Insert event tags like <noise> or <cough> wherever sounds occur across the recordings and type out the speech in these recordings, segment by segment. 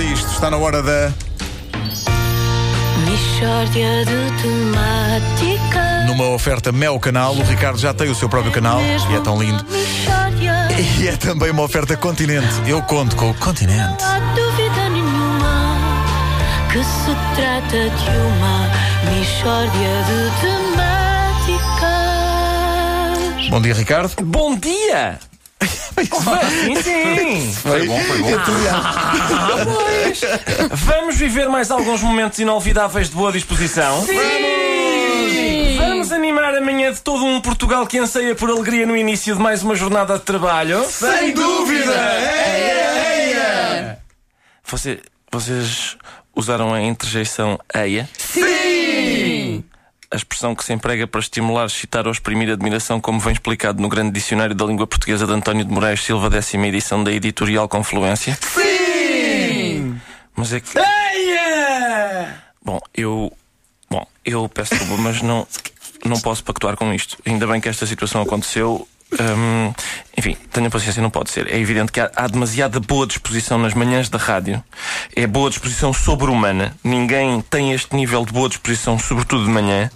a isto. Está na hora da. Mishória de. Numa oferta Mel Canal, o Ricardo já tem o seu próprio canal e é tão lindo. E é também uma oferta Continente. Eu conto com o Continente. não há dúvida nenhuma que se trata de uma Mishória de temáticas. Bom dia, Ricardo. Bom dia! Sim, sim! Foi bom, foi bom. Ah, pois. Vamos viver mais alguns momentos inolvidáveis de boa disposição? Sim! Vamos animar amanhã de todo um Portugal que anseia por alegria no início de mais uma jornada de trabalho? Sem dúvida! Você, vocês usaram a interjeição eia? Sim! A expressão que se emprega para estimular, excitar ou exprimir admiração, como vem explicado no grande dicionário da língua portuguesa de António de Moraes Silva, décima edição da editorial Confluência? Sim! Mas é que. Bom, eu. Bom, eu peço desculpa, mas não, não posso pactuar com isto. Ainda bem que esta situação aconteceu. Hum, enfim, tenha paciência, não pode ser. É evidente que há, há demasiada boa disposição nas manhãs da rádio. É boa disposição sobre-humana. Ninguém tem este nível de boa disposição, sobretudo de manhã.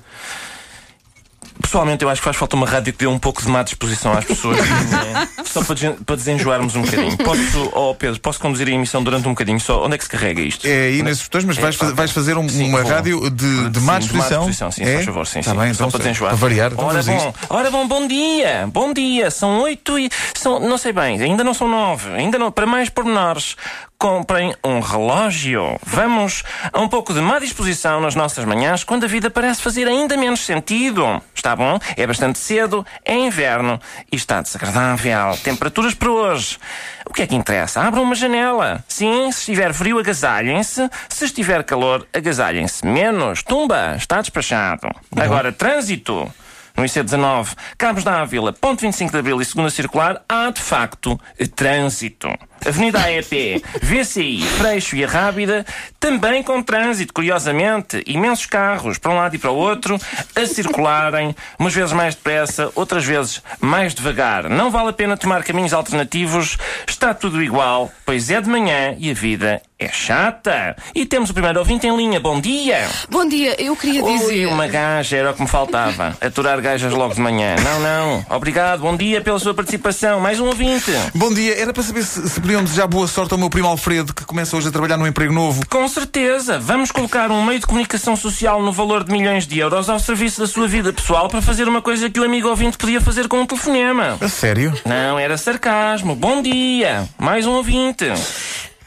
Pessoalmente, eu acho que faz falta uma rádio que dê um pouco de má disposição às pessoas. <laughs> manhã. Só para, desen- para desenjoarmos um bocadinho. Posso, <laughs> oh Pedro, posso conduzir a emissão durante um bocadinho só? Onde é que se carrega isto? É aí nesses botões, mas vais, É, fazer, ok. vais fazer um- Sim, uma vou. rádio de, de má Sim, disposição. sim, é? faz favor, sim, Tá sim. bem, Só então, para desenjoar. para variar, então ora vamos a bom, ora bom, bom dia, bom dia. São oito e. São, não sei bem, ainda não são nove. Ainda não. Para mais pormenores, comprem um relógio. Vamos a um pouco de má disposição nas nossas manhãs quando a vida parece fazer ainda menos sentido. Está bom? É bastante cedo, é inverno e está desagradável. Temperaturas para hoje. O que é que interessa? Abram uma janela. Sim, se estiver frio, agasalhem-se. Se estiver calor, agasalhem-se menos. Tumba, está despachado. Agora, trânsito. No IC19, Cabos da Ávila, ponto 25 de Abril e segunda circular, há de facto trânsito. Avenida AEP, VCI, Freixo e a Rábida, também com trânsito, curiosamente. Imensos carros, para um lado e para o outro, a circularem, umas vezes mais depressa, outras vezes mais devagar. Não vale a pena tomar caminhos alternativos, está tudo igual, pois é de manhã e a vida é chata. E temos o primeiro ouvinte em linha. Bom dia! Bom dia, eu queria Oi, dizer. uma gaja, era o que me faltava. Aturar gajas logo de manhã. Não, não. Obrigado, bom dia pela sua participação. Mais um ouvinte. Bom dia, era para saber se, se podiam desejar boa sorte ao meu primo Alfredo, que começa hoje a trabalhar num emprego novo. Com certeza, vamos colocar um meio de comunicação social no valor de milhões de euros ao serviço da sua vida pessoal para fazer uma coisa que o amigo ouvinte podia fazer com um telefonema. A sério? Não, era sarcasmo. Bom dia. Mais um ouvinte.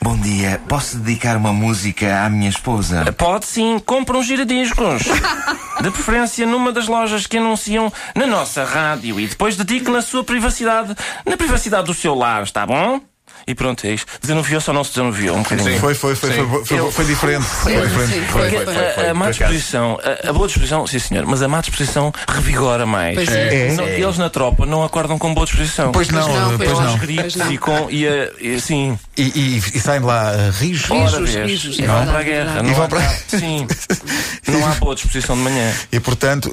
Bom dia, posso dedicar uma música à minha esposa? Pode sim, compra uns giradiscos. <laughs> De preferência numa das lojas que anunciam na nossa rádio e depois dedique na sua privacidade, na privacidade do seu lar, está bom? E pronto, é isto. Desanuviou-se ou não se desanuviou? Um bocadinho. Foi, foi, foi, foi, foi, diferente. Foi Sim, diferente. sim, Foi, foi, foi. foi. A, a má disposição, a, a boa disposição, sim senhor, mas a má disposição revigora mais. Pois é. É? Eles na tropa não acordam com boa disposição. Pois não, não, pois pois não. Aos não. e com. E, a- e, sim, E, e, e saem de lá uh, rijos. Rijos, rijos, E é vão verdade, para a guerra. E vão para- Sim. <laughs> Não há boa disposição de manhã. E portanto,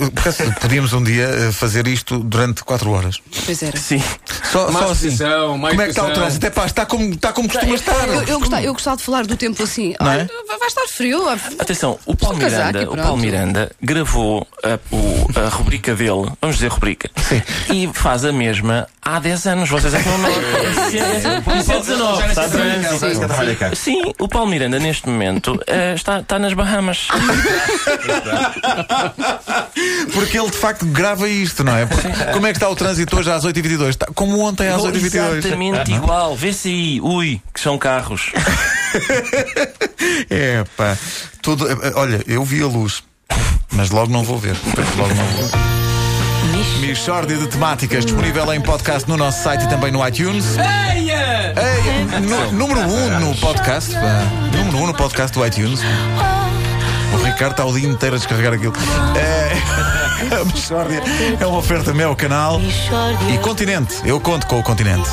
podíamos um dia uh, fazer isto durante 4 horas. Pois era. Sim. Só, Mais só assim. posição, mais Como é que está o trânsito? É pá, está como, está como costuma estar. Eu, eu, gostava, eu gostava de falar do tempo assim. Não é? Vai estar frio. Atenção, o Paulo Um Miranda, e o. Paulo Miranda gravou a, o- a rubrica dele, vamos dizer rubrica, e faz a mesma há 10 anos. Vocês é que não notam. Isso é 19, está trânsito. Sim, o Paulo Miranda neste momento eh, está, está nas Bahamas. Porque ele de facto grava isto, não é? Porque como é que está o trânsito hoje às 8h22? Está como ontem às 8h22. Exatamente igual. Aí, ui, que são carros. <laughs> É pá. Tudo, eh, olha, eu vi a luz. Mas logo não vou ver. Logo não vou ver. Michórdia de temáticas disponível em podcast no nosso site e também no iTunes. Eia! Ei, nu- número 1 um no podcast. pá. Número 1 um no podcast do iTunes. O Ricardo está o dia inteiro a descarregar aquilo. É, <laughs> a Michórdia é uma oferta meu canal. E continente. Eu conto com o continente.